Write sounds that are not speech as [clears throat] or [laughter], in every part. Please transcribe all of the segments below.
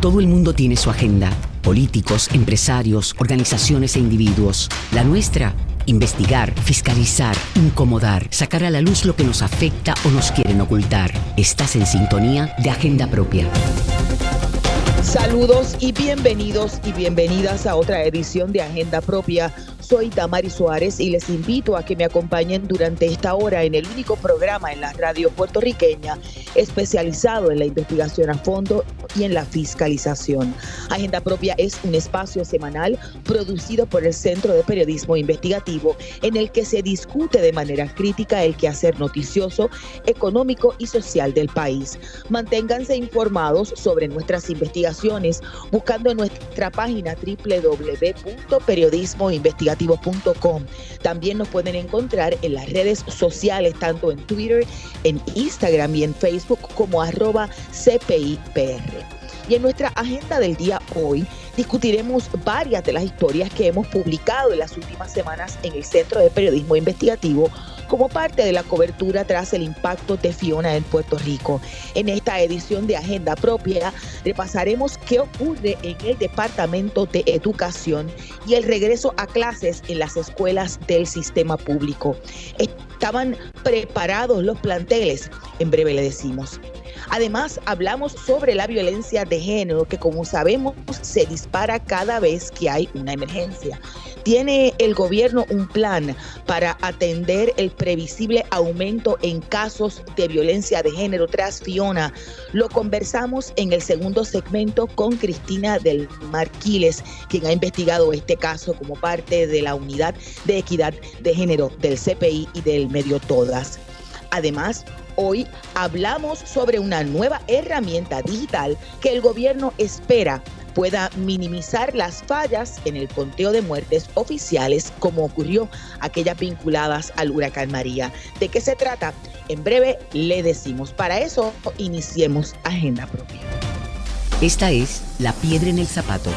Todo el mundo tiene su agenda. Políticos, empresarios, organizaciones e individuos. La nuestra, investigar, fiscalizar, incomodar, sacar a la luz lo que nos afecta o nos quieren ocultar. Estás en sintonía de Agenda Propia. Saludos y bienvenidos y bienvenidas a otra edición de Agenda Propia soy Tamari Suárez y les invito a que me acompañen durante esta hora en el único programa en la radio puertorriqueña especializado en la investigación a fondo y en la fiscalización. Agenda Propia es un espacio semanal producido por el Centro de Periodismo Investigativo en el que se discute de manera crítica el quehacer noticioso, económico y social del país. Manténganse informados sobre nuestras investigaciones buscando en nuestra página www.periodismoinvestigativo también nos pueden encontrar en las redes sociales, tanto en Twitter, en Instagram y en Facebook como arroba CPIPR. Y en nuestra agenda del día hoy discutiremos varias de las historias que hemos publicado en las últimas semanas en el Centro de Periodismo Investigativo como parte de la cobertura tras el impacto de Fiona en Puerto Rico. En esta edición de Agenda Propia repasaremos qué ocurre en el Departamento de Educación y el regreso a clases en las escuelas del sistema público. ¿Estaban preparados los planteles? En breve le decimos. Además, hablamos sobre la violencia de género que como sabemos se dispara cada vez que hay una emergencia. ¿Tiene el gobierno un plan para atender el previsible aumento en casos de violencia de género tras Fiona? Lo conversamos en el segundo segmento con Cristina del Marquiles, quien ha investigado este caso como parte de la unidad de equidad de género del CPI y del medio Todas. Además, hoy hablamos sobre una nueva herramienta digital que el gobierno espera pueda minimizar las fallas en el conteo de muertes oficiales como ocurrió aquellas vinculadas al huracán María. ¿De qué se trata? En breve le decimos. Para eso iniciemos agenda propia. Esta es La Piedra en el Zapato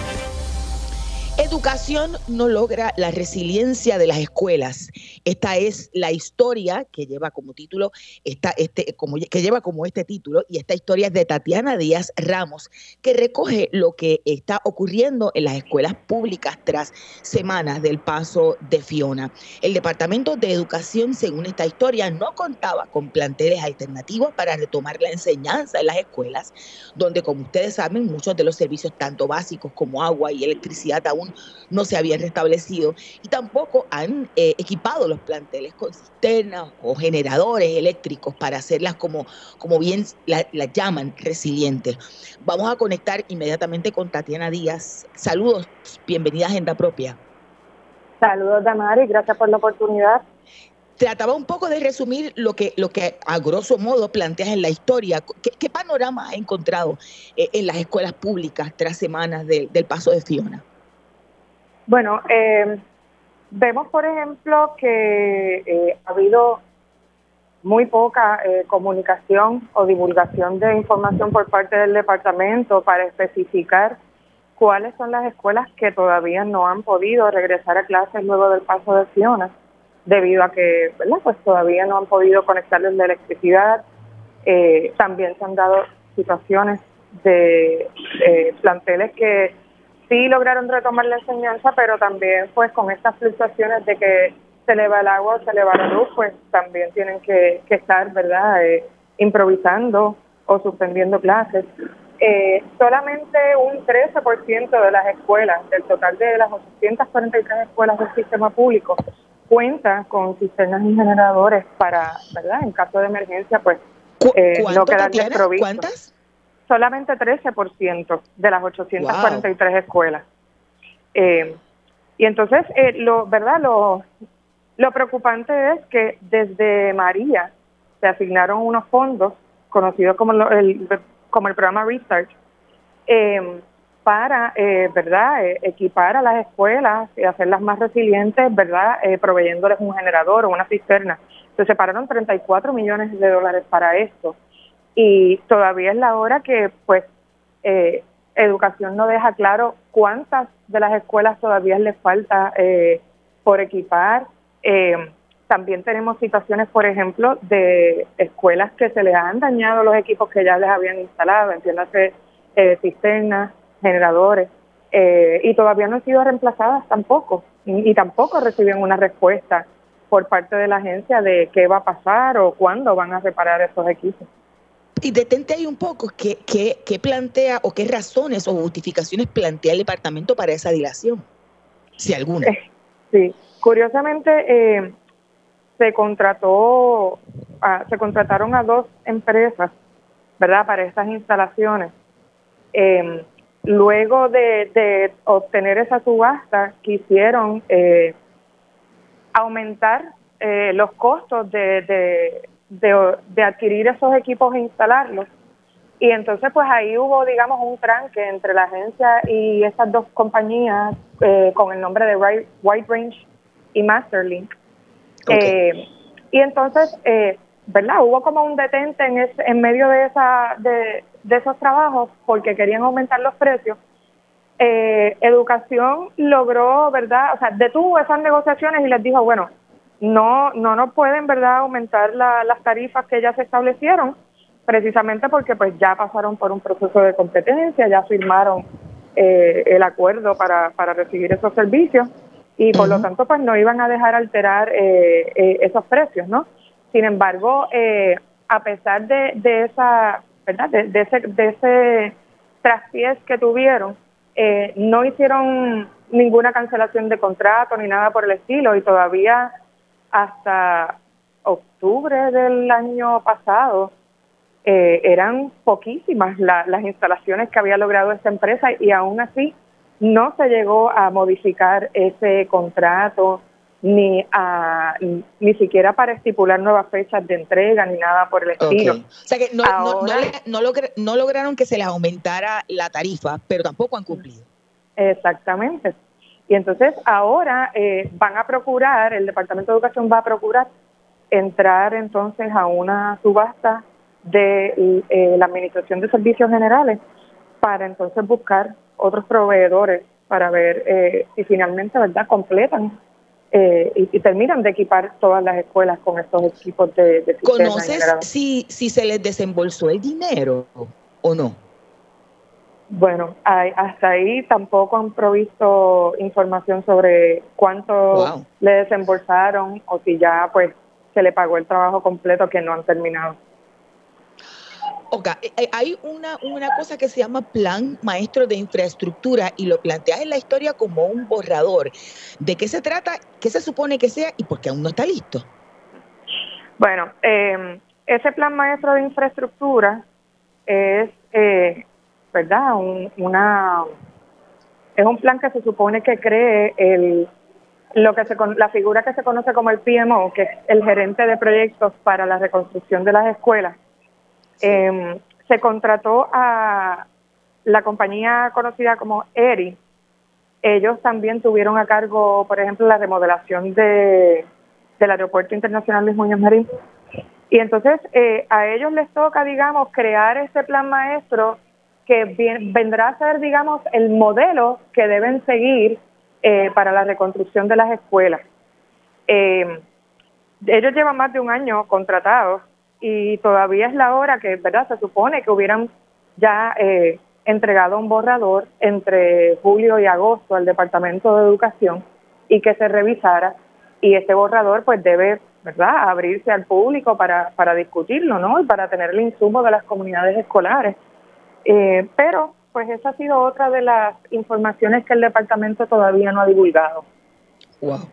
Educación no logra la resiliencia de las escuelas. Esta es la historia que lleva como título, este, que lleva como este título, y esta historia es de Tatiana Díaz Ramos, que recoge lo que está ocurriendo en las escuelas públicas tras semanas del paso de Fiona. El Departamento de Educación, según esta historia, no contaba con planteles alternativos para retomar la enseñanza en las escuelas, donde, como ustedes saben, muchos de los servicios, tanto básicos como agua y electricidad, aún no se habían restablecido y tampoco han eh, equipado los planteles con cisternas o generadores eléctricos para hacerlas como, como bien las llaman, resilientes. Vamos a conectar inmediatamente con Tatiana Díaz. Saludos, bienvenida a Agenda Propia. Saludos, Damari, gracias por la oportunidad trataba un poco de resumir lo que, lo que a grosso modo planteas en la historia. ¿Qué, panorama has encontrado eh, en las escuelas públicas tras semanas del paso de Fiona? Bueno, eh, vemos, por ejemplo, que eh, ha habido muy poca eh, comunicación o divulgación de información por parte del departamento para especificar cuáles son las escuelas que todavía no han podido regresar a clases luego del paso de Fiona, debido a que. Pues todavía no han podido conectarles la electricidad. también se han dado situaciones de planteles que sí lograron retomar la enseñanza, pero también pues con estas fluctuaciones de que se eleva el agua o se eleva la luz, pues también tienen que, estar, ¿verdad?, eh, improvisando o suspendiendo clases. Eh, solamente un 13% de las escuelas, del total de las 843 escuelas del sistema público, cuenta con cisternas y generadores para, ¿verdad?, en caso de emergencia, pues eh, no quedar desprovistos. ¿Cuántas? Solamente 13% de las 843 escuelas. Eh, y entonces, eh, lo, ¿verdad? Lo, lo preocupante es que desde María se asignaron unos fondos conocidos como el, como el programa Research eh, para, ¿verdad?, equipar a las escuelas y hacerlas más resilientes, ¿verdad?, proveyéndoles un generador o una cisterna. Se separaron 34 millones de dólares para esto y todavía es la hora que pues eh, educación no deja claro cuántas de las escuelas todavía les falta eh, por equipar. Eh, también tenemos situaciones, por ejemplo, de escuelas que se les han dañado los equipos que ya les habían instalado, entiéndase eh, cisternas, generadores, eh, y todavía no han sido reemplazadas tampoco, y, tampoco reciben una respuesta por parte de la agencia de qué va a pasar o cuándo van a reparar esos equipos. Y detente ahí un poco, ¿qué, qué, qué plantea o qué razones o justificaciones plantea el departamento para esa dilación? Si alguna. Eh, sí, curiosamente eh, se contrató, se contrataron a dos empresas, ¿verdad? Para estas instalaciones. Eh, luego de, obtener esa subasta, quisieron eh, aumentar eh, los costos de, de, adquirir esos equipos e instalarlos. Y entonces, pues ahí hubo, digamos, un tranque entre la agencia y esas dos compañías eh, con el nombre de White Range y Masterlink. y entonces, ¿verdad? Hubo como un detente en, en medio de, esa, de, de esos trabajos porque querían aumentar los precios. Eh, educación logró, ¿verdad? O sea, detuvo esas negociaciones y les dijo, bueno, no, no nos pueden, ¿verdad?, aumentar las tarifas que ya se establecieron, precisamente porque pues ya pasaron por un proceso de competencia, ya firmaron eh, el acuerdo para, para recibir esos servicios y por lo tanto pues no iban a dejar alterar eh, esos precios, ¿no? Sin embargo, a pesar de, de esa ¿verdad? De, ese, de ese traspiés que tuvieron, eh, no hicieron ninguna cancelación de contrato ni nada por el estilo y todavía hasta octubre del año pasado eh, eran poquísimas las instalaciones que había logrado esta empresa y aún así no se llegó a modificar ese contrato ni a ni siquiera para estipular nuevas fechas de entrega ni nada por el estilo. O sea que no, no, lograron que se les aumentara la tarifa, pero tampoco han cumplido. Exactamente. Y entonces ahora eh, van a procurar, el Departamento de Educación va a procurar entrar entonces a una subasta de eh, la Administración de Servicios Generales para entonces buscar otros proveedores para ver eh, si finalmente, ¿verdad?, completan eh, y, terminan de equipar todas las escuelas con estos equipos de, de ¿Conoces si, si se les desembolsó el dinero o no? Bueno, hasta ahí tampoco han provisto información sobre cuánto le desembolsaron o si ya pues se le pagó el trabajo completo que no han terminado. Ok, eh, eh, hay una, una cosa que se llama Plan Maestro de Infraestructura y lo planteas en la historia como un borrador. ¿De qué se trata? ¿Qué se supone que sea y por qué aún no está listo? Bueno, eh, ese Plan Maestro de Infraestructura es, eh, ¿verdad? una es un plan que se supone que cree el lo que se la figura que se conoce como el PMO, que es el gerente de proyectos para la reconstrucción de las escuelas Em, se contrató a la compañía conocida como ERI. Ellos también tuvieron a cargo, por ejemplo, la remodelación de, del Aeropuerto Internacional Luis Muñoz Marín. Y entonces eh, a ellos les toca, digamos, crear ese plan maestro que vendrá a ser, digamos, el modelo que deben seguir eh, para la reconstrucción de las escuelas. Eh, ellos llevan más de un año contratados y todavía es la hora que, ¿verdad? Se supone que hubieran ya eh, entregado un borrador entre julio y agosto al Departamento de Educación y que se revisara y este borrador pues debe, ¿verdad?, abrirse al público para, para discutirlo, ¿no? Y para tener el insumo de las comunidades escolares. Eh, pero pues esa ha sido otra de las informaciones que el departamento todavía no ha divulgado. Wow.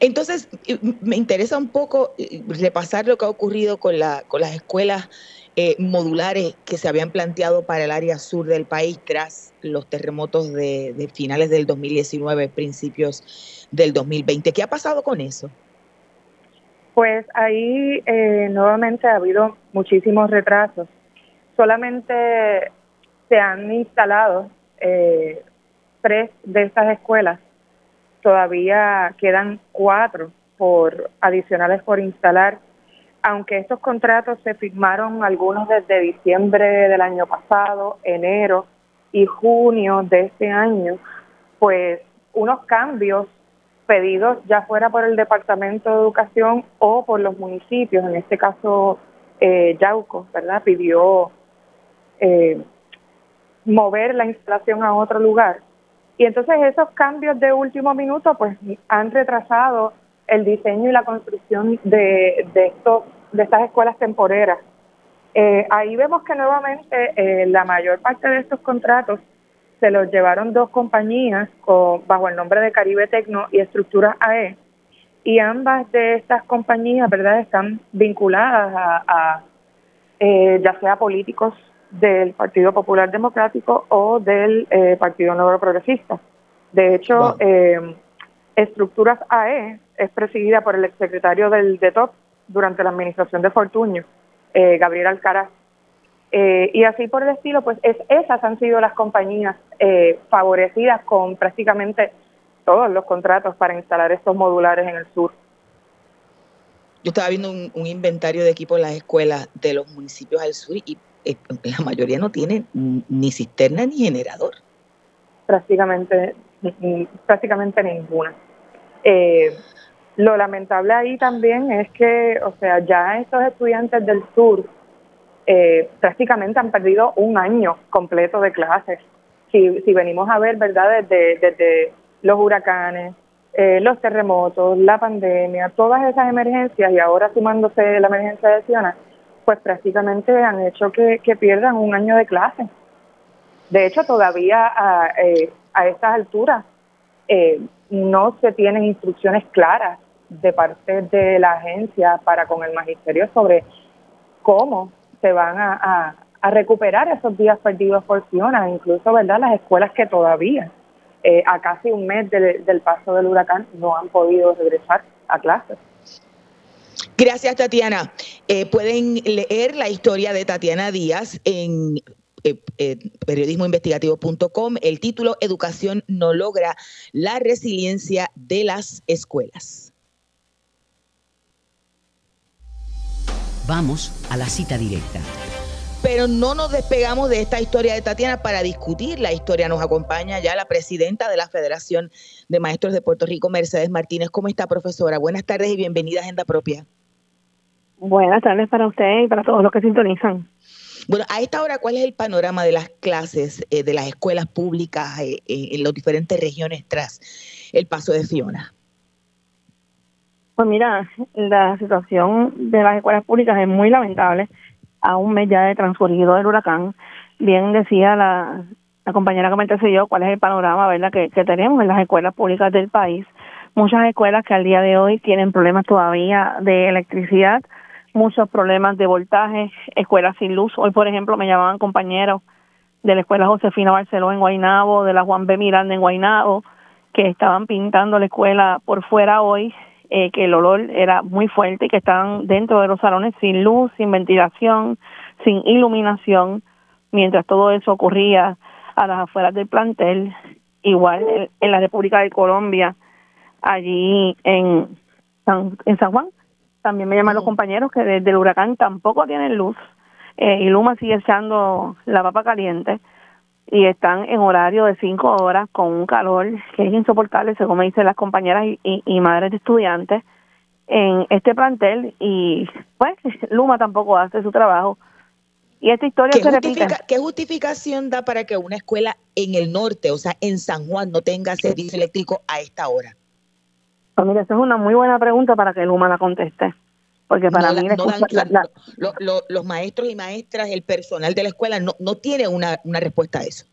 Entonces, eh, me interesa un poco eh, repasar lo que ha ocurrido con, la, con las escuelas eh, modulares que se habían planteado para el área sur del país tras los terremotos de, finales del 2019, principios del 2020. ¿Qué ha pasado con eso? Pues ahí nuevamente ha habido muchísimos retrasos. Solamente se han instalado tres de estas escuelas todavía quedan cuatro por adicionales por instalar, aunque estos contratos se firmaron algunos desde diciembre del año pasado, enero y junio de este año, pues unos cambios pedidos ya fuera por el Departamento de Educación o por los municipios, en este caso eh, Yauco, ¿verdad? Pidió eh, mover la instalación a otro lugar. Y entonces esos cambios de último minuto pues han retrasado el diseño y la construcción de, de, estos, de estas escuelas temporeras. Eh, ahí vemos que nuevamente eh, la mayor parte de estos contratos se los llevaron dos compañías bajo el nombre de Caribe Tecno y Estructuras AE, y ambas de estas compañías, ¿verdad?, están vinculadas a, eh, ya sea políticos del Partido Popular Democrático o del eh, Partido Nuevo Progresista. De hecho, eh, Estructuras AE es presidida por el exsecretario del DETOP durante la administración de Fortuño, Gabriel Alcaraz. y así por el estilo, pues es, esas han sido las compañías favorecidas con prácticamente todos los contratos para instalar estos modulares en el sur. Yo estaba viendo un, inventario de equipos en las escuelas de los municipios al sur y eh, la mayoría no tienen ni cisterna ni generador. Prácticamente, prácticamente ninguna. Eh, lo lamentable ahí también es que, o sea, ya estos estudiantes del sur eh, prácticamente han perdido un año completo de clases. Si, si venimos a ver, ¿verdad? Desde, desde los huracanes, eh, los terremotos, la pandemia, todas esas emergencias y ahora sumándose la emergencia de Siona, pues prácticamente han hecho que, pierdan un año de clase. De hecho, todavía a, eh, a estas alturas eh, no se tienen instrucciones claras de parte de la agencia para con el magisterio sobre cómo se van a, a, recuperar esos días perdidos por Fiona, incluso verdad las escuelas que todavía eh, a casi un mes del paso del huracán no han podido regresar a clases. Gracias, Tatiana. Eh, pueden leer la historia de Tatiana Díaz en eh, periodismoinvestigativo.com. El título Educación no logra la resiliencia de las escuelas. Vamos a la cita directa. Pero no nos despegamos de esta historia de Tatiana para discutir la historia. Nos acompaña ya la presidenta de la Federación de Maestros de Puerto Rico, Mercedes Martínez. ¿Cómo está, profesora? Buenas tardes y bienvenida a Agenda Propia. Buenas tardes para usted y para todos los que sintonizan. Bueno, a esta hora, ¿cuál es el panorama de las clases eh, de las escuelas públicas eh, eh, en las diferentes regiones tras el paso de Fiona? Pues mira, la situación de las escuelas públicas es muy lamentable a un mes ya de transcurrido del huracán. Bien decía la, compañera que me antecedió cuál es el panorama verdad que, tenemos en las escuelas públicas del país. Muchas escuelas que al día de hoy tienen problemas todavía de electricidad, muchos problemas de voltaje, escuelas sin luz. Hoy, por ejemplo, me llamaban compañeros de la escuela Josefina Barceló en Guainabo, de la Juan B. Miranda en Guainabo, que estaban pintando la escuela por fuera hoy eh, que el olor era muy fuerte y que estaban dentro de los salones sin luz, sin ventilación, sin iluminación, mientras todo eso ocurría a las afueras del plantel, igual en, la República de Colombia, allí en San, en San Juan. También me llaman los compañeros que desde el huracán tampoco tienen luz eh, y Luma sigue echando la papa caliente y están en horario de cinco horas con un calor que es insoportable, según me dicen las compañeras y, madres de estudiantes en este plantel y pues [laughs] Luma tampoco hace su trabajo. Y esta historia se repite. ¿Qué justificación da para que una escuela en el norte, o sea, en San Juan, no tenga servicio eléctrico a esta hora? Pues mira, esa es una muy buena pregunta para que Luma la conteste. Porque para mí los maestros y maestras, el personal de la escuela no, no tiene una, una respuesta a eso.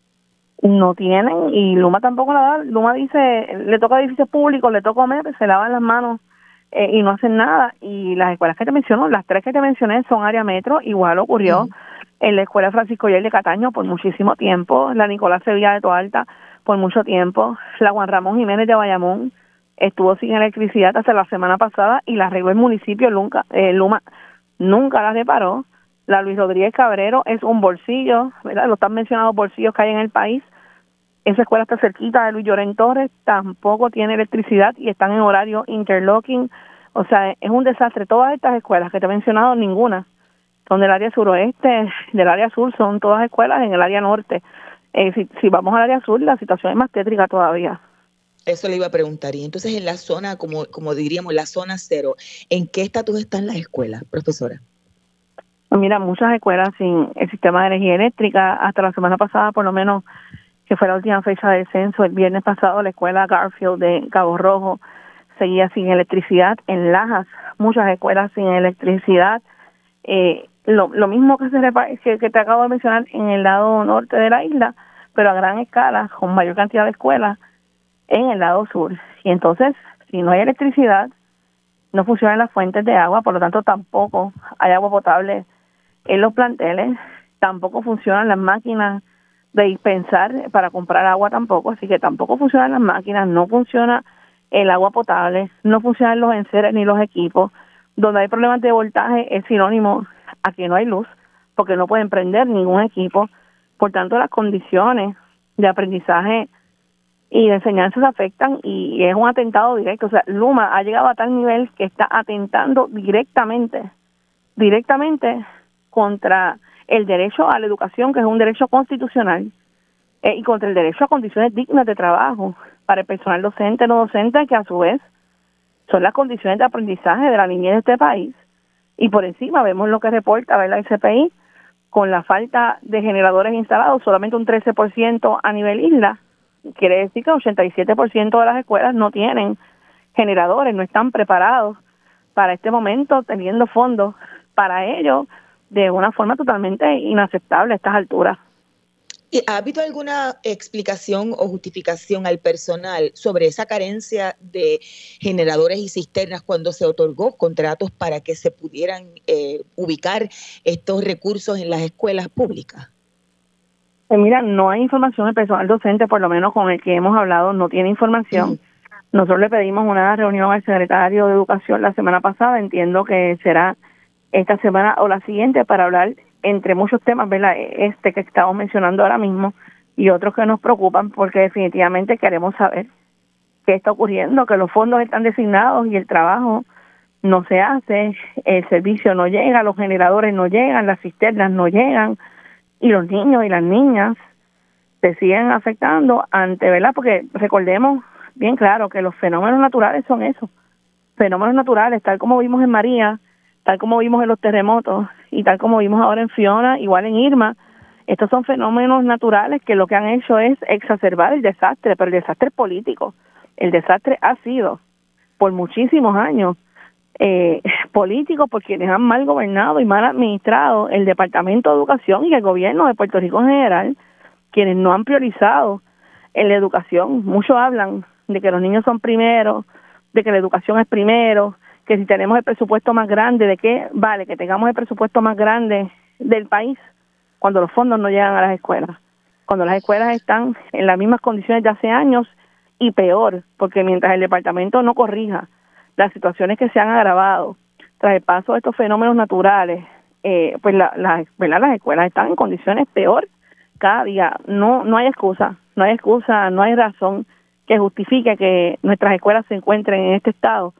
No tienen y Luma tampoco la da. Luma dice, le toca a edificios públicos, le toca comer, se lavan las manos eh, y no hacen nada. Y las escuelas que te menciono, las tres que te mencioné son área metro, igual ocurrió en la escuela Francisco Yel de Cataño por muchísimo tiempo, la Nicolás Sevilla de Toalta por mucho tiempo, la Juan Ramón Jiménez de Bayamón, estuvo sin electricidad hasta la semana pasada y la arregló el municipio, nunca, eh, Luma nunca la reparó. La Luis Rodríguez Cabrero es un bolsillo, ¿verdad? Los están mencionados bolsillos que hay en el país. Esa escuela está cerquita de Luis Llorén Torres, tampoco tiene electricidad y están en horario interlocking. O sea, es un desastre. Todas estas escuelas que te he mencionado, ninguna son del área suroeste, del área sur, son todas escuelas en el área norte. Eh, si, si vamos al área sur, la situación es más tétrica todavía. Eso le iba a preguntar. Y entonces en la zona, como, como diríamos, la zona cero, ¿en qué estatus están las escuelas, profesora? Mira, muchas escuelas sin el sistema de energía eléctrica, hasta la semana pasada por lo menos, que fue la última fecha de censo, el viernes pasado la escuela Garfield de Cabo Rojo seguía sin electricidad, en Lajas muchas escuelas sin electricidad, eh, lo, lo mismo que, se que, te acabo de mencionar en el lado norte de la isla, pero a gran escala, con mayor cantidad de escuelas en el lado sur. Y entonces, si no hay electricidad, no funcionan las fuentes de agua, por lo tanto tampoco hay agua potable en los planteles, tampoco funcionan las máquinas de dispensar para comprar agua tampoco, así que tampoco funcionan las máquinas, no funciona el agua potable, no funcionan los enseres ni los equipos, donde hay problemas de voltaje es sinónimo a que no hay luz, porque no pueden prender ningún equipo, por tanto las condiciones de aprendizaje y de enseñanza se afectan y es un atentado directo, o sea, Luma ha llegado a tal nivel que está atentando directamente, directamente contra el derecho a la educación, que es un derecho constitucional, eh, y contra el derecho a condiciones dignas de trabajo para el personal docente no docente, que a su vez son las condiciones de aprendizaje de la niñez de este país. Y por encima vemos lo que reporta la SPI con la falta de generadores instalados, solamente un 13% a nivel isla. Quiere decir que el 87% de las escuelas no tienen generadores, no están preparados para este momento, teniendo fondos para ello de una forma totalmente inaceptable a estas alturas. ¿Ha habido alguna explicación o justificación al personal sobre esa carencia de generadores y cisternas cuando se otorgó contratos para que se pudieran eh, ubicar estos recursos en las escuelas públicas? Mira, no hay información, el personal docente, por lo menos con el que hemos hablado, no tiene información. Nosotros le pedimos una reunión al secretario de Educación la semana pasada, entiendo que será esta semana o la siguiente para hablar entre muchos temas, ¿verdad? Este que estamos mencionando ahora mismo y otros que nos preocupan porque definitivamente queremos saber qué está ocurriendo, que los fondos están designados y el trabajo no se hace, el servicio no llega, los generadores no llegan, las cisternas no llegan y los niños y las niñas se siguen afectando ante, ¿verdad? Porque recordemos bien claro que los fenómenos naturales son eso, fenómenos naturales, tal como vimos en María, tal como vimos en los terremotos y tal como vimos ahora en Fiona, igual en Irma, estos son fenómenos naturales que lo que han hecho es exacerbar el desastre, pero el desastre político. El desastre ha sido por muchísimos años eh, [laughs] político por quienes han mal gobernado y mal administrado el Departamento de Educación y el gobierno de Puerto Rico en general, quienes no han priorizado en la educación. Muchos hablan de que los niños son primero, de que la educación es primero, que si tenemos el presupuesto más grande, ¿de qué vale que tengamos el presupuesto más grande del país cuando los fondos no llegan a las escuelas? Cuando las escuelas están en las mismas condiciones de hace años y peor, porque mientras el departamento no corrija las situaciones que se han agravado tras el paso de estos fenómenos naturales, eh, pues la, la, las escuelas están en condiciones peor cada día. No, no hay excusa, no hay excusa, no hay razón que justifique que nuestras escuelas se encuentren en este estado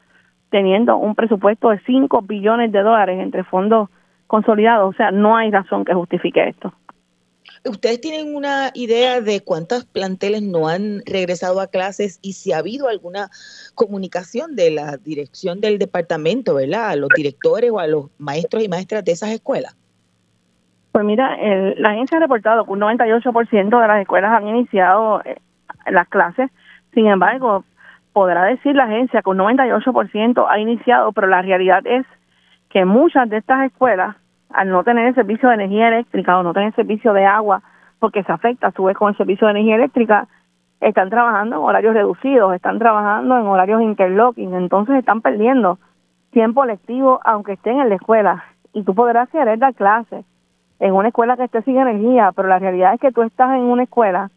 teniendo un presupuesto de 5 billones de dólares entre fondos consolidados. O sea, no hay razón que justifique esto. ¿Ustedes tienen una idea de cuántos planteles no han regresado a clases y si ha habido alguna comunicación de la dirección del departamento, ¿verdad? A los directores o a los maestros y maestras de esas escuelas. Pues mira, la agencia ha reportado que un 98% de las escuelas han iniciado eh, las clases. Sin embargo, podrá decir la agencia que un 98% ha iniciado, pero la realidad es que muchas de estas escuelas, al no tener el servicio de energía eléctrica o no tener servicio de agua, porque se afecta a su vez con el servicio de energía eléctrica, están trabajando en horarios reducidos, están trabajando en horarios interlocking, entonces están perdiendo tiempo lectivo aunque estén en la escuela. Y tú podrás querer dar clases en una escuela que esté sin energía, pero la realidad es que tú estás en una escuela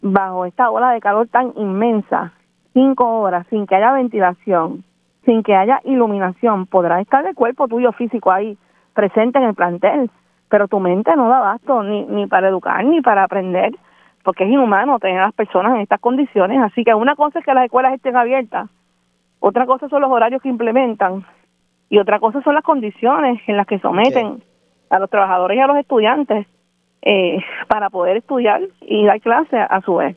bajo esta ola de calor tan inmensa cinco horas sin que haya ventilación, sin que haya iluminación, podrá estar el cuerpo tuyo físico ahí presente en el plantel, pero tu mente no da abasto ni, ni para educar ni para aprender, porque es inhumano tener a las personas en estas condiciones. Así que una cosa es que las escuelas estén abiertas, otra cosa son los horarios que implementan y otra cosa son las condiciones en las que someten a los trabajadores y a los estudiantes eh, para poder estudiar y dar clase a su vez.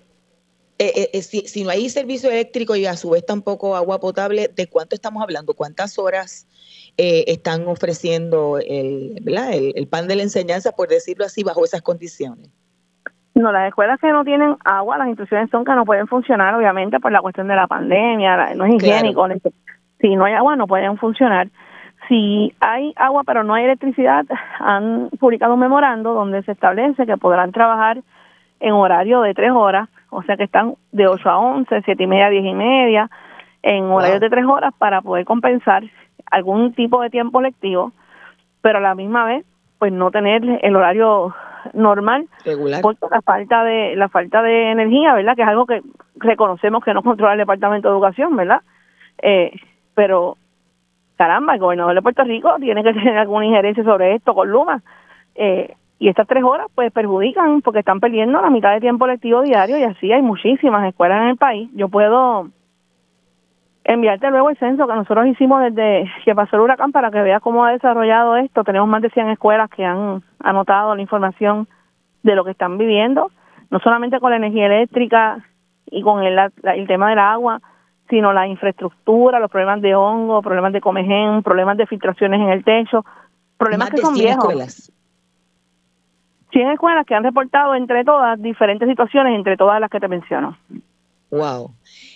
eh, eh, si, no hay servicio eléctrico y a su vez tampoco agua potable, ¿de cuánto estamos hablando? ¿Cuántas horas están ofreciendo el, el, el pan de la enseñanza, por decirlo así, bajo esas condiciones? No, las escuelas que no tienen agua, las instrucciones son que no pueden funcionar, obviamente, por la cuestión de la pandemia, no es higiénico. Si no hay agua, no pueden funcionar. Si hay agua pero no hay electricidad, han publicado un memorando donde se establece que podrán trabajar en horario de tres horas, o sea que están de 8 a 11, siete y media a diez y media, en horarios de tres horas para poder compensar algún tipo de tiempo lectivo, pero a la misma vez, pues no tener el horario normal Regular. por la falta de la falta de energía, ¿verdad? Que es algo que reconocemos que no controla el Departamento de Educación, ¿verdad? Eh, pero caramba, el gobernador de Puerto Rico tiene que [laughs] tener alguna injerencia sobre esto con Luma. Eh, y estas tres horas pues perjudican porque están perdiendo la mitad de tiempo lectivo diario y así hay muchísimas escuelas en el país. Yo puedo enviarte luego el censo que nosotros hicimos desde que pasó el huracán para que veas cómo ha desarrollado esto. Tenemos más de 100 escuelas que han anotado la información de lo que están viviendo, no solamente con la energía eléctrica y con el, el tema del agua, sino la infraestructura, los problemas de hongo, problemas de comején, problemas de filtraciones en el techo, problemas que son viejos. Escuelas. 100 escuelas que han reportado entre todas diferentes situaciones, entre todas las que te menciono. Wow.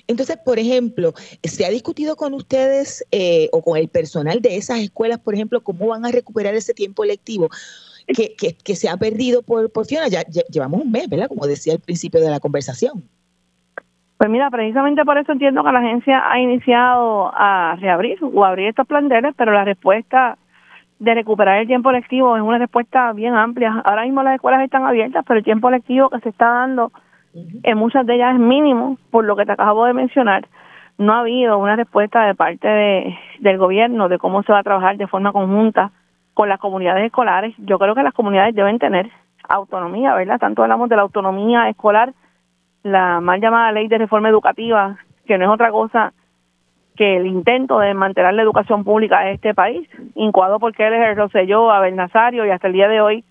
Entonces, por ejemplo, ¿se ha discutido con ustedes eh, o con el personal de esas escuelas, por ejemplo, cómo van a recuperar ese tiempo lectivo que, que, se ha perdido por, por Fiona? Ya, llevamos un mes, ¿verdad? Como decía al principio de la conversación. Pues mira, precisamente por eso entiendo que la agencia ha iniciado a reabrir o abrir estos planteles, pero la respuesta de recuperar el tiempo lectivo es una respuesta bien amplia. Ahora mismo las escuelas están abiertas, pero el tiempo lectivo que se está dando en muchas de ellas es mínimo, por lo que te acabo de mencionar. No ha habido una respuesta de parte de, del gobierno de cómo se va a trabajar de forma conjunta con las comunidades escolares. Yo creo que las comunidades deben tener autonomía, ¿verdad? Tanto hablamos de la autonomía escolar, la mal llamada ley de reforma educativa, que no es otra cosa que el intento de mantener la educación pública en este país, él es el Rosselló, Abel Nazario y hasta el día de hoy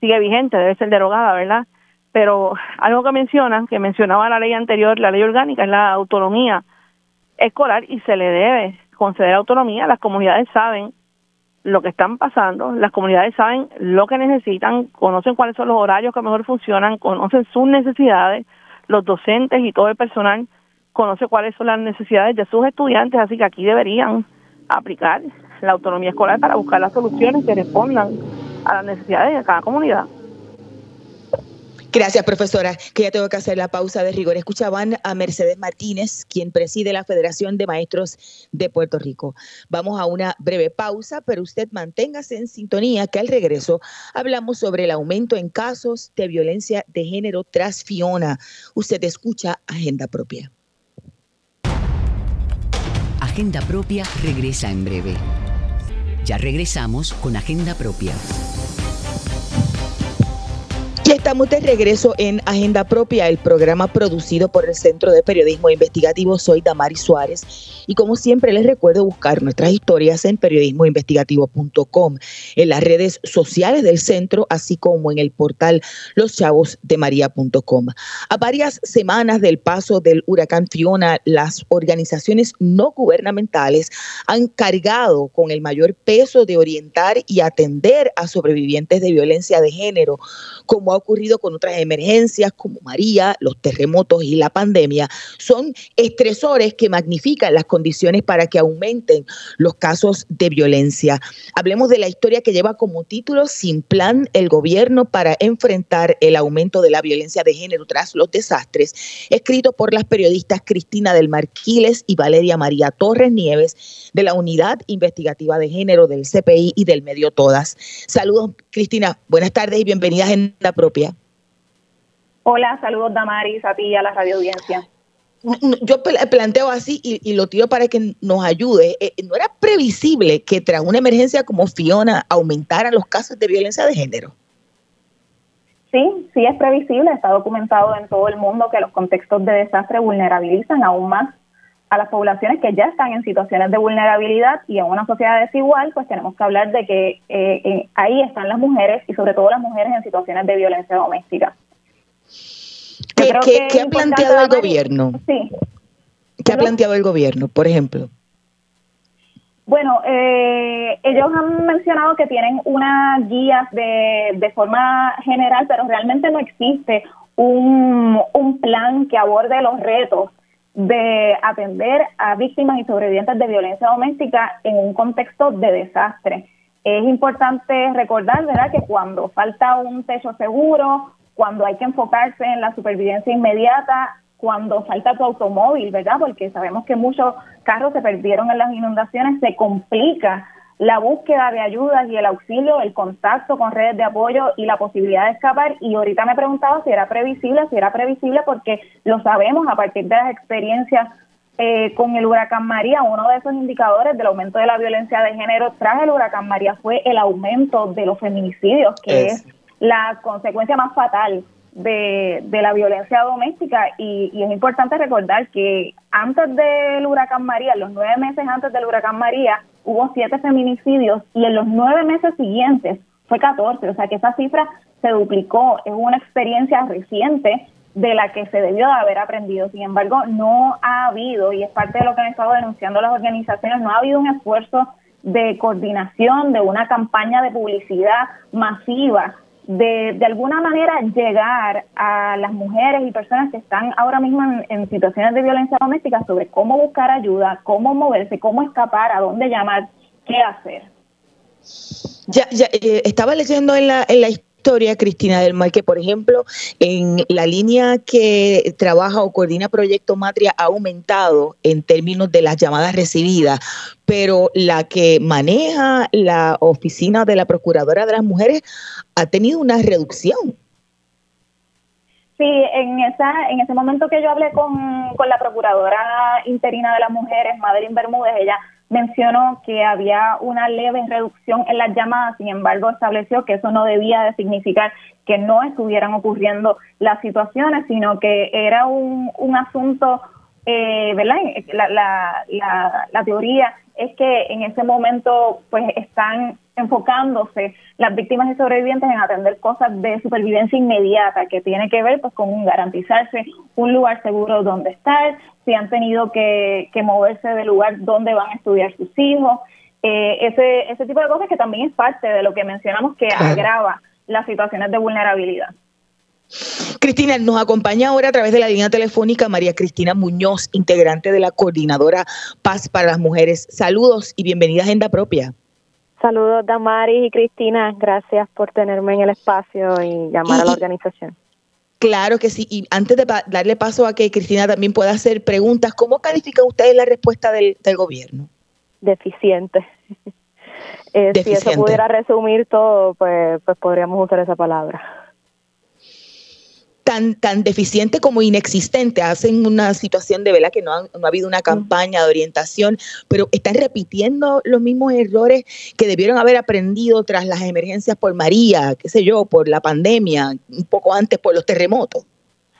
sigue vigente, debe ser derogada, ¿verdad? Pero algo que mencionan, que mencionaba la ley anterior, la ley orgánica, es la autonomía escolar y se le debe conceder autonomía. Las comunidades saben lo que están pasando, las comunidades saben lo que necesitan, conocen cuáles son los horarios que mejor funcionan, conocen sus necesidades, los docentes y todo el personal conoce cuáles son las necesidades de sus estudiantes, así que aquí deberían aplicar la autonomía escolar para buscar las soluciones que respondan a las necesidades de cada comunidad. Gracias, profesora, que ya tengo que hacer la pausa de rigor. Escuchaban a Mercedes Martínez, quien preside la Federación de Maestros de Puerto Rico. Vamos a una breve pausa, pero usted manténgase en sintonía que al regreso hablamos sobre el aumento en casos de violencia de género tras Fiona. Usted escucha Agenda Propia. Agenda Propia regresa en breve. Ya regresamos con Agenda Propia estamos de regreso en Agenda Propia, el programa producido por el Centro de Periodismo Investigativo. Soy Damari Suárez y como siempre les recuerdo buscar nuestras historias en periodismoinvestigativo.com, en las redes sociales del centro, así como en el portal loschavosdemaria.com. A varias semanas del paso del huracán Fiona, las organizaciones no gubernamentales han cargado con el mayor peso de orientar y atender a sobrevivientes de violencia de género, como ha ocurrido con otras emergencias como María, los terremotos y la pandemia, son estresores que magnifican las condiciones para que aumenten los casos de violencia. Hablemos de la historia que lleva como título Sin plan el gobierno para enfrentar el aumento de la violencia de género tras los desastres, escrito por las periodistas Cristina del Marquiles y Valeria María Torres Nieves de la Unidad Investigativa de Género del CPI y del Medio Todas. Saludos, Cristina. Buenas tardes y bienvenidas en la propia. Hola, saludos Damaris, a ti y a la radio audiencia. Yo planteo así y, lo tiro para que nos ayude. Eh, ¿No era previsible que tras una emergencia como Fiona aumentaran los casos de violencia de género? Sí, sí es previsible. Está documentado en todo el mundo que los contextos de desastre vulnerabilizan aún más a las poblaciones que ya están en situaciones de vulnerabilidad y en una sociedad desigual, pues tenemos que hablar de que eh, eh, ahí están las mujeres y sobre todo las mujeres en situaciones de violencia doméstica. ¿Qué ¿Qué, ha planteado el gobierno? Sí. ¿Qué ha planteado el gobierno, por ejemplo? Bueno, eh, ellos han mencionado que tienen unas guías de, de forma general, pero realmente no existe un, un plan que aborde los retos de atender a víctimas y sobrevivientes de violencia doméstica en un contexto de desastre. Es importante recordar, ¿verdad?, que cuando falta un techo seguro, cuando hay que enfocarse en la supervivencia inmediata, cuando falta tu automóvil, ¿verdad? Porque sabemos que muchos carros se perdieron en las inundaciones, se complica la búsqueda de ayudas y el auxilio, el contacto con redes de apoyo y la posibilidad de escapar. Y ahorita me preguntaba si era previsible, si era previsible porque lo sabemos a partir de las experiencias eh, con el huracán María. Uno de esos indicadores del aumento de la violencia de género tras el huracán María fue el aumento de los feminicidios, que es, la consecuencia más fatal de, la violencia doméstica y, y, es importante recordar que antes del huracán María, los nueve meses antes del huracán María, hubo siete feminicidios y en los nueve meses siguientes fue 14, o sea que esa cifra se duplicó, es una experiencia reciente de la que se debió de haber aprendido. Sin embargo, no ha habido, y es parte de lo que han estado denunciando las organizaciones, no ha habido un esfuerzo de coordinación, de una campaña de publicidad masiva de, de alguna manera llegar a las mujeres y personas que están ahora mismo en, situaciones de violencia doméstica sobre cómo buscar ayuda, cómo moverse, cómo escapar, a dónde llamar, qué hacer. Ya, ya eh, estaba leyendo en la, en la historia, Cristina del Mar, que por ejemplo en la línea que trabaja o coordina Proyecto Matria ha aumentado en términos de las llamadas recibidas, pero la que maneja la oficina de la Procuradora de las Mujeres ha tenido una reducción. Sí, en esa en ese momento que yo hablé con, con la Procuradora Interina de las Mujeres, Madeline Bermúdez, ella mencionó que había una leve reducción en las llamadas, sin embargo estableció que eso no debía de significar que no estuvieran ocurriendo las situaciones, sino que era un, un asunto, eh, ¿verdad? La, la, la, la teoría es que en ese momento pues están enfocándose las víctimas y sobrevivientes en atender cosas de supervivencia inmediata, que tiene que ver pues con garantizarse un lugar seguro donde estar, si han tenido que, moverse del lugar donde van a estudiar sus hijos, eh, ese, ese tipo de cosas que también es parte de lo que mencionamos que agrava las situaciones de vulnerabilidad. Cristina, nos acompaña ahora a través de la línea telefónica María Cristina Muñoz, integrante de la Coordinadora Paz para las Mujeres. Saludos y bienvenida a Agenda Propia. Saludos, Damaris y Cristina. Gracias por tenerme en el espacio y llamar a la organización. Claro que sí. Y antes de darle paso a que Cristina también pueda hacer preguntas, ¿cómo califican ustedes la respuesta del, gobierno? Deficiente. [laughs] Eh, si eso pudiera resumir todo, pues, pues podríamos usar esa palabra tan, tan deficiente como inexistente. Hacen una situación de vela que no ha, no ha habido una campaña de orientación, pero están repitiendo los mismos errores que debieron haber aprendido tras las emergencias por María, qué sé yo, por la pandemia, un poco antes por los terremotos.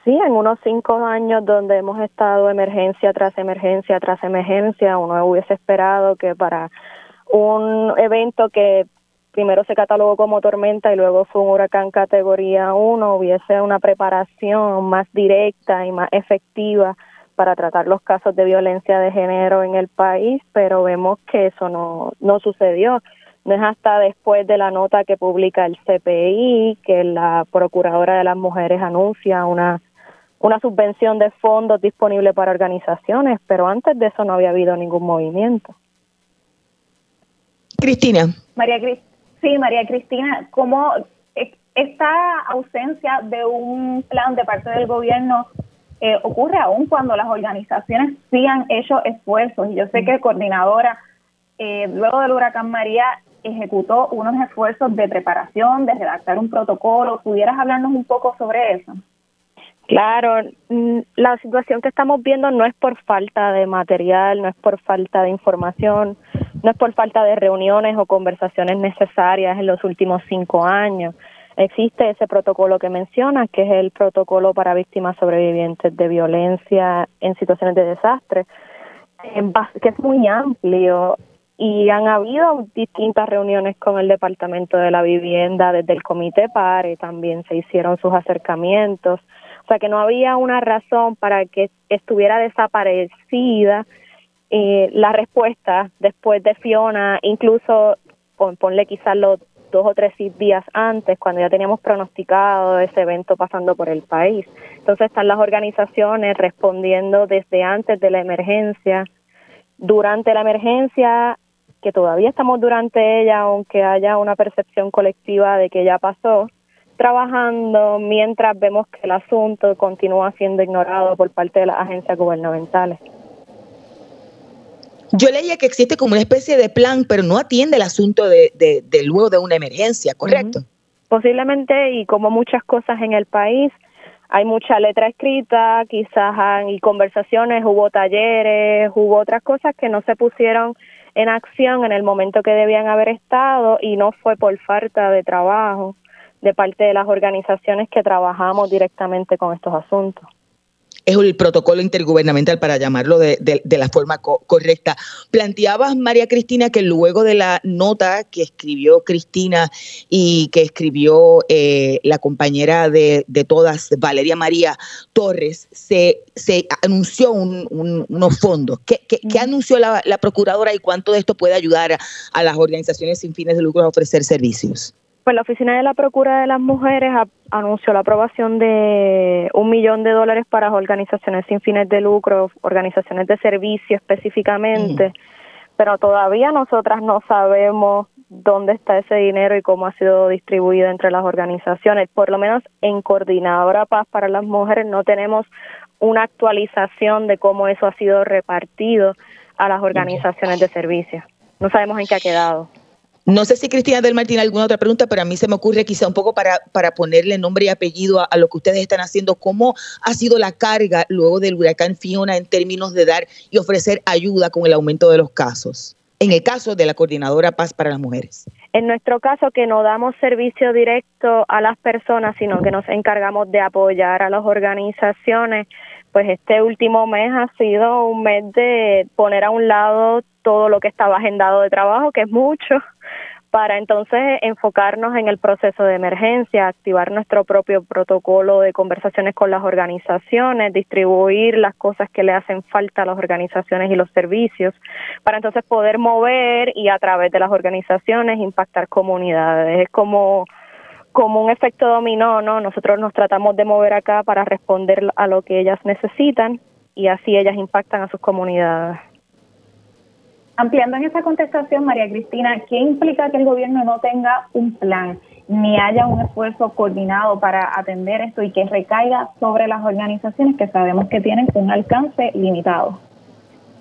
Sí, en unos cinco años donde hemos estado emergencia tras emergencia tras emergencia, uno hubiese esperado que para un evento que primero se catalogó como tormenta y luego fue un huracán categoría 1, hubiese una preparación más directa y más efectiva para tratar los casos de violencia de género en el país, pero vemos que eso no, no sucedió. No es hasta después de la nota que publica el CPI que la Procuradora de las Mujeres anuncia una, una subvención de fondos disponible para organizaciones, pero antes de eso no había habido ningún movimiento. Cristina. María Cristina. Sí, María Cristina, ¿cómo esta ausencia de un plan de parte del gobierno eh, ocurre aún cuando las organizaciones sí han hecho esfuerzos? Y yo sé que coordinadora, eh, luego del huracán María, ejecutó unos esfuerzos de preparación, de redactar un protocolo. ¿Pudieras hablarnos un poco sobre eso? Claro, la situación que estamos viendo no es por falta de material, no es por falta de información, no es por falta de reuniones o conversaciones necesarias en los últimos cinco años. Existe ese protocolo que mencionas, que es el protocolo para víctimas sobrevivientes de violencia en situaciones de desastre, que es muy amplio y han habido distintas reuniones con el Departamento de la Vivienda desde el Comité PARE, también se hicieron sus acercamientos sea que no había una razón para que estuviera desaparecida. Eh, la respuesta después de Fiona, incluso ponle quizás los dos o tres días antes, cuando ya teníamos pronosticado ese evento pasando por el país. Entonces están las organizaciones respondiendo desde antes de la emergencia, durante la emergencia, que todavía estamos durante ella, aunque haya una percepción colectiva de que ya pasó, trabajando mientras vemos que el asunto continúa siendo ignorado por parte de las agencias gubernamentales. Yo leía que existe como una especie de plan, pero no atiende el asunto de, luego de una emergencia, ¿correcto? Posiblemente, y como muchas cosas en el país, hay mucha letra escrita, quizás hay conversaciones, hubo talleres, hubo otras cosas que no se pusieron en acción en el momento que debían haber estado y no fue por falta de trabajo de parte de las organizaciones que trabajamos directamente con estos asuntos es el protocolo intergubernamental para llamarlo de, la forma correcta. Planteabas, María Cristina, que luego de la nota que escribió Cristina y que escribió eh, la compañera de, todas, Valeria María Torres, se, se anunció unos fondos. ¿Qué, anunció la, la, procuradora y cuánto de esto puede ayudar a las organizaciones sin fines de lucro a ofrecer servicios? Pues la Oficina de la Procura de las Mujeres anunció la aprobación de un millón de dólares para organizaciones sin fines de lucro, organizaciones de servicio específicamente, pero todavía nosotras no sabemos dónde está ese dinero y cómo ha sido distribuido entre las organizaciones. Por lo menos en Coordinadora Paz para las Mujeres no tenemos una actualización de cómo eso ha sido repartido a las organizaciones de servicio. No sabemos en qué ha quedado. No sé si Cristina del Martín alguna otra pregunta, pero a mí se me ocurre quizá un poco para, para ponerle nombre y apellido a, lo que ustedes están haciendo. ¿Cómo ha sido la carga luego del huracán Fiona en términos de dar y ofrecer ayuda con el aumento de los casos? En el caso de la Coordinadora Paz para las Mujeres. En nuestro caso, que no damos servicio directo a las personas, sino que nos encargamos de apoyar a las organizaciones, pues este último mes ha sido un mes de poner a un lado todo lo que estaba agendado de trabajo, que es mucho, para entonces enfocarnos en el proceso de emergencia, activar nuestro propio protocolo de conversaciones con las organizaciones, distribuir las cosas que le hacen falta a las organizaciones y los servicios, para entonces poder mover y a través de las organizaciones impactar comunidades. Es como como un efecto dominó, ¿no? Nosotros nos tratamos de mover acá para responder a lo que ellas necesitan y así ellas impactan a sus comunidades. Ampliando en esa contestación, María Cristina, ¿qué implica que el gobierno no tenga un plan ni haya un esfuerzo coordinado para atender esto y que recaiga sobre las organizaciones que sabemos que tienen un alcance limitado?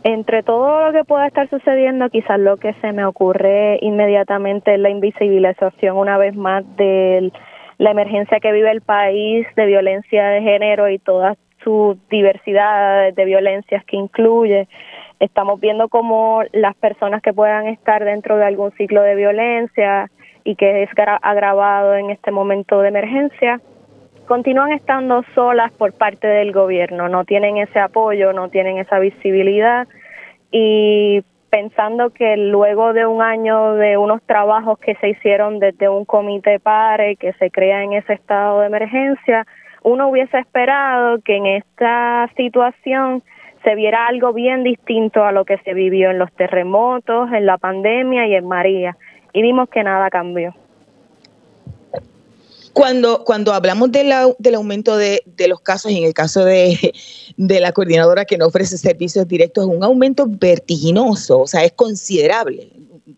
Entre todo lo que pueda estar sucediendo, quizás lo que se me ocurre inmediatamente es la invisibilización una vez más de la emergencia que vive el país de violencia de género y toda su diversidad de violencias que incluye estamos viendo como las personas que puedan estar dentro de algún ciclo de violencia y que es agravado en este momento de emergencia, continúan estando solas por parte del gobierno, no tienen ese apoyo, no tienen esa visibilidad. Y pensando que luego de un año de unos trabajos que se hicieron desde un comité PARE que se crea en ese estado de emergencia, uno hubiese esperado que en esta situación se viera algo bien distinto a lo que se vivió en los terremotos, en la pandemia y en María. Y vimos que nada cambió. Cuando, cuando hablamos de la, del aumento de, los casos, en el caso de, la coordinadora que no ofrece servicios directos, es un aumento vertiginoso, o sea, es considerable,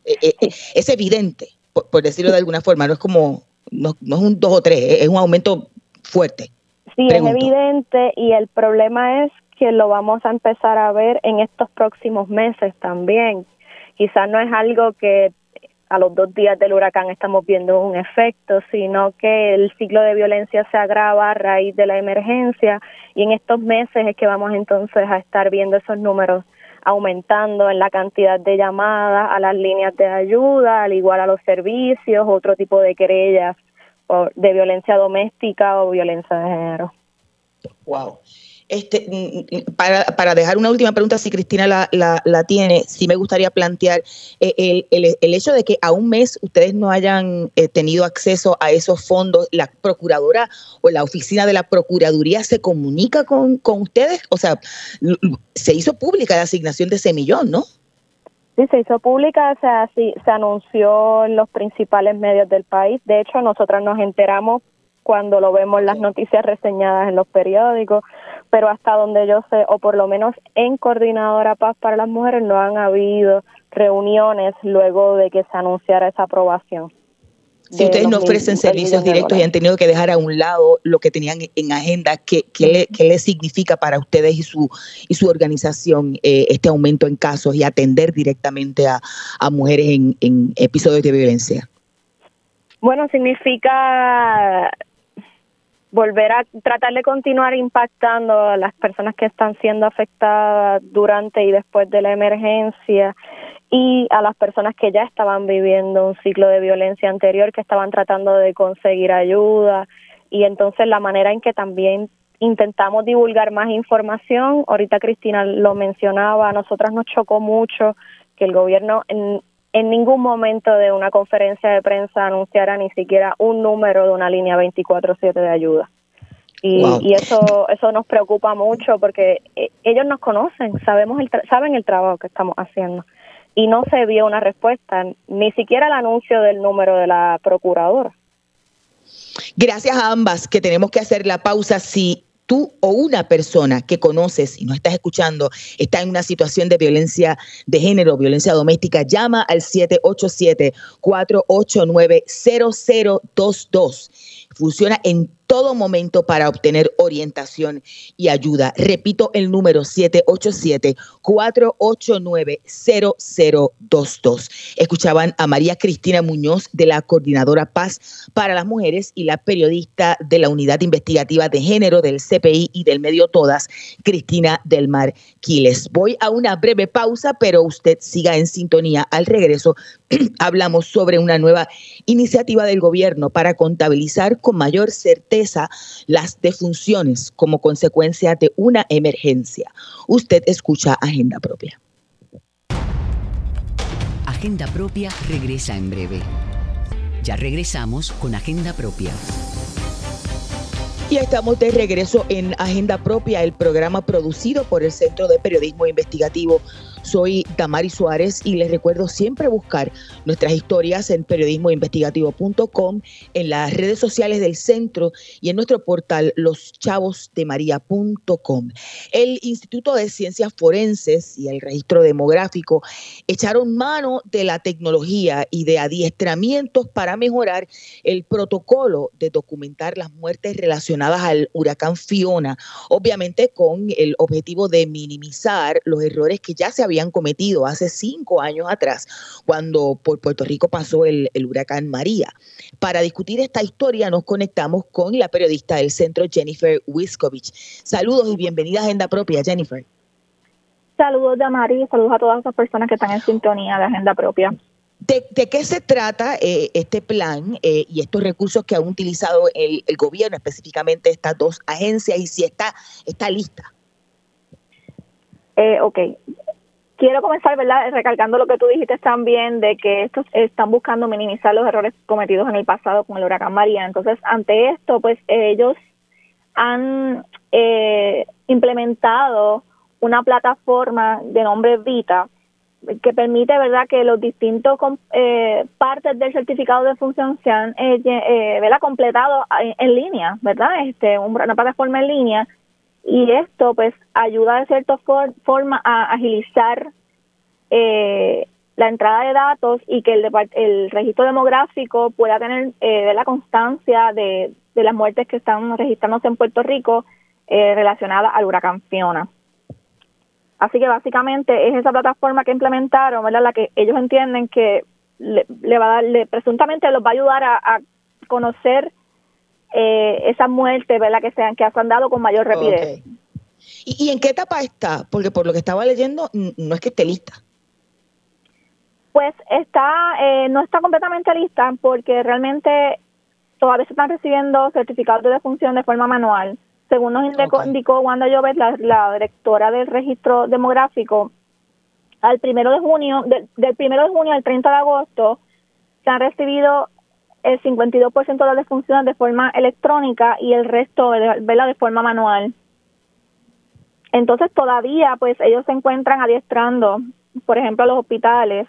eh, eh, eh, es evidente, por, decirlo de alguna forma, no es como, no, no es un dos o tres, es un aumento fuerte. Sí, es evidente y el problema es que lo vamos a empezar a ver en estos próximos meses también. Quizás no es algo que a los dos días del huracán estamos viendo un efecto, sino que el ciclo de violencia se agrava a raíz de la emergencia y en estos meses es que vamos entonces a estar viendo esos números aumentando en la cantidad de llamadas a las líneas de ayuda, al igual a los servicios, otro tipo de querellas de violencia doméstica o violencia de género. Wow. Este, mm, mm, para, para, dejar una última pregunta, si Cristina la, la, tiene, sí me gustaría plantear eh, el, el, el, hecho de que a un mes ustedes no hayan eh, tenido acceso a esos fondos, la procuradora o la oficina de la Procuraduría se comunica con, con ustedes, o sea, se hizo pública la asignación de ese millón, ¿no? Sí, se hizo pública, o sea, sí, se anunció en los principales medios del país. De hecho, nosotras nos enteramos cuando lo vemos las noticias reseñadas en los periódicos, pero hasta donde yo sé, o por lo menos en Coordinadora Paz para las Mujeres, no han habido reuniones luego de que se anunciara esa aprobación. Si ustedes no ofrecen servicios directos y han tenido que dejar a un lado lo que tenían en agenda, ¿qué, qué, le, significa para ustedes y su, y su organización eh, este aumento en casos y atender directamente a, a mujeres en, en episodios de violencia? Bueno, significa volver a tratar de continuar impactando a las personas que están siendo afectadas durante y después de la emergencia y a las personas que ya estaban viviendo un ciclo de violencia anterior, que estaban tratando de conseguir ayuda. Y entonces la manera en que también intentamos divulgar más información, ahorita Cristina lo mencionaba, a nosotras nos chocó mucho que el gobierno en, ningún momento de una conferencia de prensa anunciara ni siquiera un número de una línea 24/7 de ayuda. Y, y, eso eso nos preocupa mucho porque eh, ellos nos conocen, sabemos el saben el trabajo que estamos haciendo y no se vio una respuesta, ni siquiera el anuncio del número de la procuradora. Gracias a ambas que tenemos que hacer la pausa si tú o una persona que conoces y no estás escuchando está en una situación de violencia de género, violencia doméstica, llama al 787-489-0022. Funciona en todo momento para obtener orientación y ayuda. Repito el número 787-489-0022. Escuchaban a María Cristina Muñoz de la Coordinadora Paz para las Mujeres y la periodista de la Unidad Investigativa de Género del CPI y del Medio Todas, Cristina del Mar Quiles. Voy a una breve pausa, pero usted siga en sintonía. Al regreso [clears throat] hablamos sobre una nueva iniciativa del gobierno para contabilizar con mayor certeza las defunciones como consecuencia de una emergencia. Usted escucha Agenda Propia. Agenda Propia regresa en breve. Ya regresamos con Agenda Propia. Y estamos de regreso en Agenda Propia, el programa producido por el Centro de Periodismo Investigativo soy Damari Suárez y les recuerdo siempre buscar nuestras historias en periodismoinvestigativo.com, en las redes sociales del centro y en nuestro portal loschavosdemaria.com. El Instituto de Ciencias Forenses y el Registro Demográfico echaron mano de la tecnología y de adiestramientos para mejorar el protocolo de documentar las muertes relacionadas al huracán Fiona, obviamente con el objetivo de minimizar los errores que ya se habían habían cometido hace cinco años atrás, cuando por Puerto Rico pasó el, huracán María. Para discutir esta historia nos conectamos con la periodista del centro, Jennifer Wiskovich. Saludos y bienvenida a Agenda Propia, Jennifer. Saludos, Damari, saludos a todas las personas que están en sintonía de Agenda Propia. ¿De, qué se trata eh, este plan eh, y estos recursos que han utilizado el, el, gobierno, específicamente estas dos agencias, y si está, está lista? Eh, ok, quiero comenzar, ¿verdad?, recalcando lo que tú dijiste también de que estos están buscando minimizar los errores cometidos en el pasado con el huracán María. Entonces, ante esto, pues ellos han eh, implementado una plataforma de nombre Vita que permite, ¿verdad?, que los distintos eh, partes del certificado de función sean, eh, eh ¿verdad?, completados en, línea, ¿verdad?, este, una plataforma en línea y esto pues ayuda de cierta forma a agilizar eh, la entrada de datos y que el, el registro demográfico pueda tener eh, la constancia de, de, las muertes que están registrándose en Puerto Rico eh, relacionadas al huracán Fiona. Así que básicamente es esa plataforma que implementaron, ¿verdad? La que ellos entienden que le, va a dar, le, presuntamente los va a ayudar a conocer eh, esas muertes ¿verdad? que sean que han dado con mayor rapidez. ¿Y, en qué etapa está? Porque por lo que estaba leyendo, no es que esté lista. Pues está, eh, no está completamente lista porque realmente todavía se están recibiendo certificados de defunción de forma manual. Según nos indicó, Wanda Llobet, la, directora del registro demográfico, al primero de junio, del primero de junio al 30 de agosto, se han recibido el 52% de las defunciones de forma electrónica y el resto de, de forma manual. Entonces todavía pues ellos se encuentran adiestrando, por ejemplo, a los hospitales,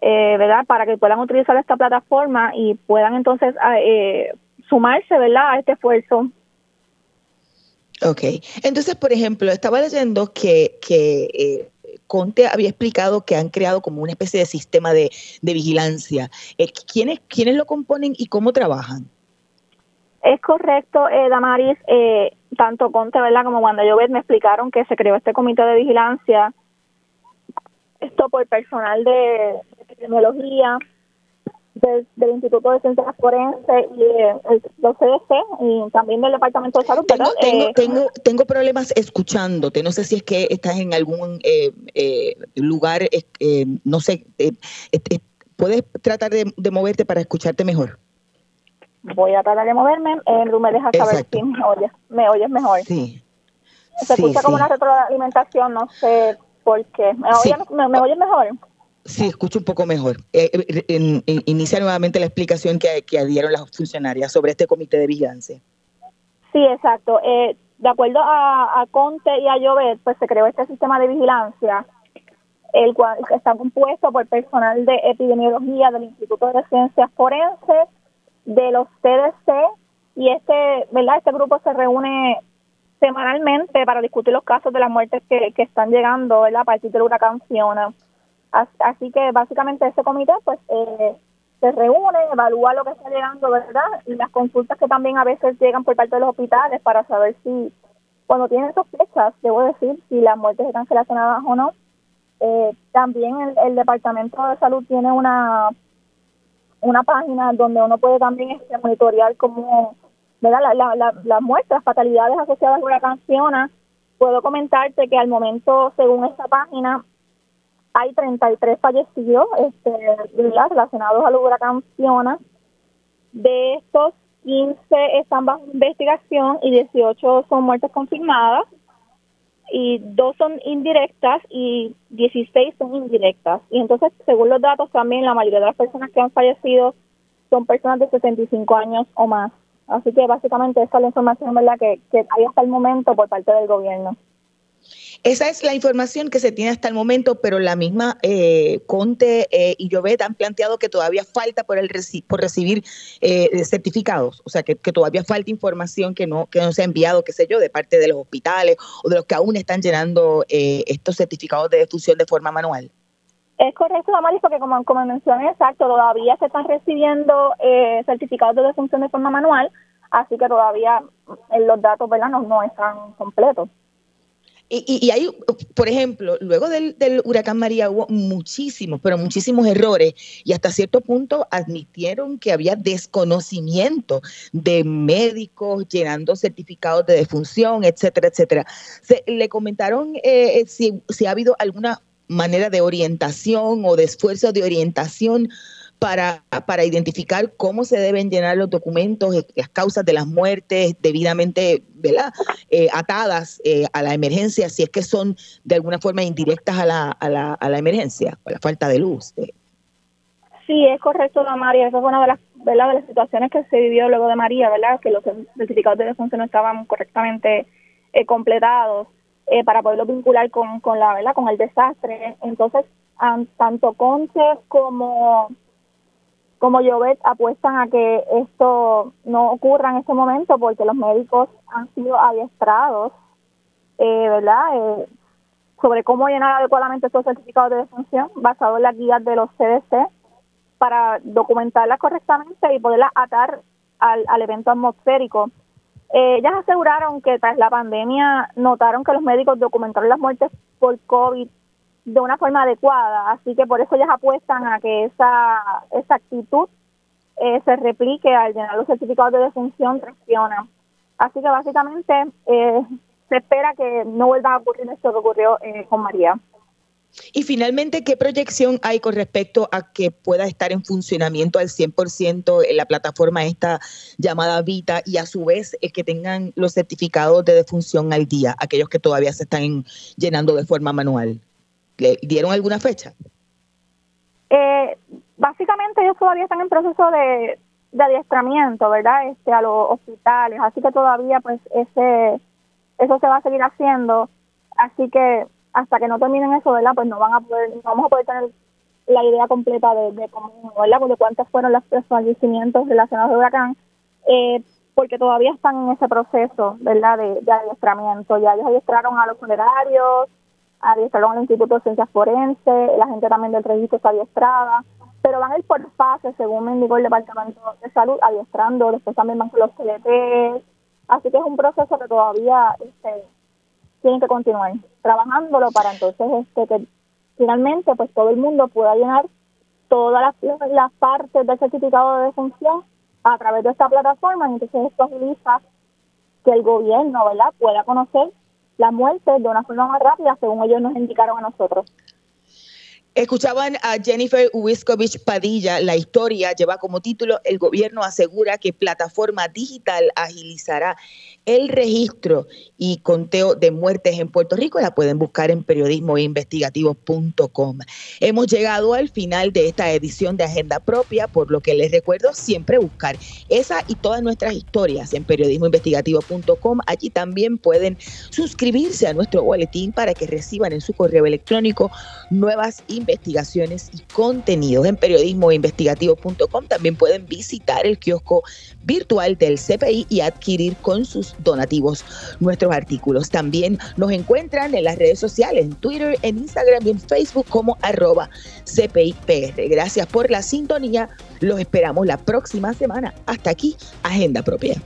eh, ¿verdad? Para que puedan utilizar esta plataforma y puedan entonces eh, sumarse, ¿verdad? A este esfuerzo. Ok, entonces, por ejemplo, estaba leyendo que, que eh, Conte había explicado que han creado como una especie de sistema de, vigilancia. Eh, ¿quiénes, ¿Quiénes lo componen y cómo trabajan? Es correcto, eh, Damaris. Eh, tanto Conte ¿verdad? como Wanda Llobet me explicaron que se creó este comité de vigilancia. Esto por personal de epidemiología, del, Instituto de Ciencias Forenses y el, los CDC y también del Departamento de Salud. Tengo, tengo, eh, tengo, tengo, problemas escuchándote. No sé si es que estás en algún eh, eh, lugar, no sé, ¿puedes tratar de, moverte para escucharte mejor? Voy a tratar de moverme. tú me dejas saber si me oyes, me oyes mejor. Sí. Se escucha como una retroalimentación, no sé por qué. ¿Me, oyes, me oyes mejor? Sí, escucho un poco mejor. Eh, eh inicia nuevamente la explicación que, que dieron las funcionarias sobre este comité de vigilancia. Sí, exacto. Eh, de acuerdo a, Conte y a Llobet, pues se creó este sistema de vigilancia, el cual está compuesto por personal de epidemiología del Instituto de Ciencias Forenses, de los CDC, y este, ¿verdad? Este grupo se reúne semanalmente para discutir los casos de las muertes que, están llegando, ¿verdad? A partir del huracán Fiona. Así que básicamente ese comité pues eh, se reúne, evalúa lo que está llegando, ¿verdad? Y las consultas que también a veces llegan por parte de los hospitales para saber si, cuando tienen sospechas, debo decir, si las muertes están relacionadas o no. Eh, también el, Departamento de Salud tiene una una página donde uno puede también este, monitorear cómo, ¿verdad? La, la, las muertes, las fatalidades asociadas con la canción. Puedo comentarte que al momento, según esta página, hay 33 fallecidos este, relacionados al huracán Fiona. De estos, 15 están bajo investigación y 18 son muertes confirmadas. Y dos son indirectas y 16 son indirectas. Y entonces, según los datos, también la mayoría de las personas que han fallecido son personas de 65 años o más. Así que básicamente esa es la información ¿verdad? Que, que hay hasta el momento por parte del gobierno. Esa es la información que se tiene hasta el momento, pero la misma eh, Conte eh, y Llobet han planteado que todavía falta por, el por recibir eh, certificados, o sea, que, todavía falta información que no, que no se ha enviado, qué sé yo, de parte de los hospitales o de los que aún están llenando estos certificados de defusión de forma manual. Es correcto, Damaris, porque como, como mencioné, exacto, todavía se están recibiendo certificados de defunción de forma manual, así que todavía los datos ¿verdad? no están completos. Y, y, hay, por ejemplo, luego del, huracán María hubo muchísimos, pero muchísimos errores y hasta cierto punto admitieron que había desconocimiento de médicos llenando certificados de defunción, etcétera, etcétera. Se, le comentaron eh, si, si ha habido alguna manera de orientación o de esfuerzo de orientación para, para identificar cómo se deben llenar los documentos, eh, las causas de las muertes debidamente ¿verdad? Eh, atadas eh, a la emergencia, si es que son de alguna forma indirectas a la, a la, a la emergencia, a la falta de luz. Sí, es correcto, María. Esa fue una de las, ¿verdad? de las situaciones que se vivió luego de María, ¿verdad? que los certificados de defunción no estaban correctamente completados para poderlos vincular con, con, la, ¿verdad? con el desastre. Entonces, tanto Conce como como Jovet apuestan a que esto no ocurra en este momento porque los médicos han sido adiestrados, eh, ¿verdad? Eh, sobre cómo llenar adecuadamente estos certificados de defunción basados en las guías de los CDC para documentarlas correctamente y poderlas atar al, al evento atmosférico. Eh, ellas aseguraron que tras la pandemia notaron que los médicos documentaron las muertes por COVID de una forma adecuada. Así que por eso ellas apuestan a que esa, esa actitud eh, se replique al llenar los certificados de defunción tracciona. Así que básicamente eh, se espera que no vuelva a ocurrir esto que ocurrió eh, con María. Y finalmente, ¿qué proyección hay con respecto a que pueda estar en funcionamiento al 100% en la plataforma esta llamada Vita y a su vez es que tengan los certificados de defunción al día, aquellos que todavía se están llenando de forma manual? ¿Le dieron alguna fecha? Eh, básicamente ellos todavía están en proceso de, de adiestramiento, ¿verdad? Este, a los hospitales, así que todavía pues ese eso se va a seguir haciendo, así que hasta que no terminen eso, ¿verdad? Pues no van a poder, no vamos a poder tener la idea completa de, de cómo, ¿verdad? De cuántos fueron los fallecimientos relacionados al huracán, eh, porque todavía están en ese proceso, ¿verdad? De, de adiestramiento. Ya ellos adiestraron a los funerarios, adiestraron al Instituto de Ciencias Forenses, la gente también del registro está adiestrada, pero van a ir por fases, según me indicó el Departamento de Salud, adiestrando, después también van los CDT, así que es un proceso que todavía este, tienen que continuar trabajándolo para entonces este que finalmente pues todo el mundo pueda llenar todas las, las partes del certificado de defunción a través de esta plataforma entonces esto agiliza que el gobierno verdad pueda conocer la muerte de una forma más rápida según ellos nos indicaron a nosotros. Escuchaban a Jennifer Wiskovich Padilla. La historia lleva como título El gobierno asegura que plataforma digital agilizará el registro y conteo de muertes en Puerto Rico. La pueden buscar en periodismoinvestigativo.com. Hemos llegado al final de esta edición de Agenda Propia, por lo que les recuerdo siempre buscar esa y todas nuestras historias en periodismoinvestigativo.com. Allí también pueden suscribirse a nuestro boletín para que reciban en su correo electrónico nuevas investigaciones y contenidos. En periodismoinvestigativo.com también pueden visitar el kiosco virtual del CPI y adquirir con sus donativos nuestros artículos. También nos encuentran en las redes sociales, en Twitter, en Instagram y en Facebook como arroba CPIPR. Gracias por la sintonía. Los esperamos la próxima semana. Hasta aquí, Agenda Propia.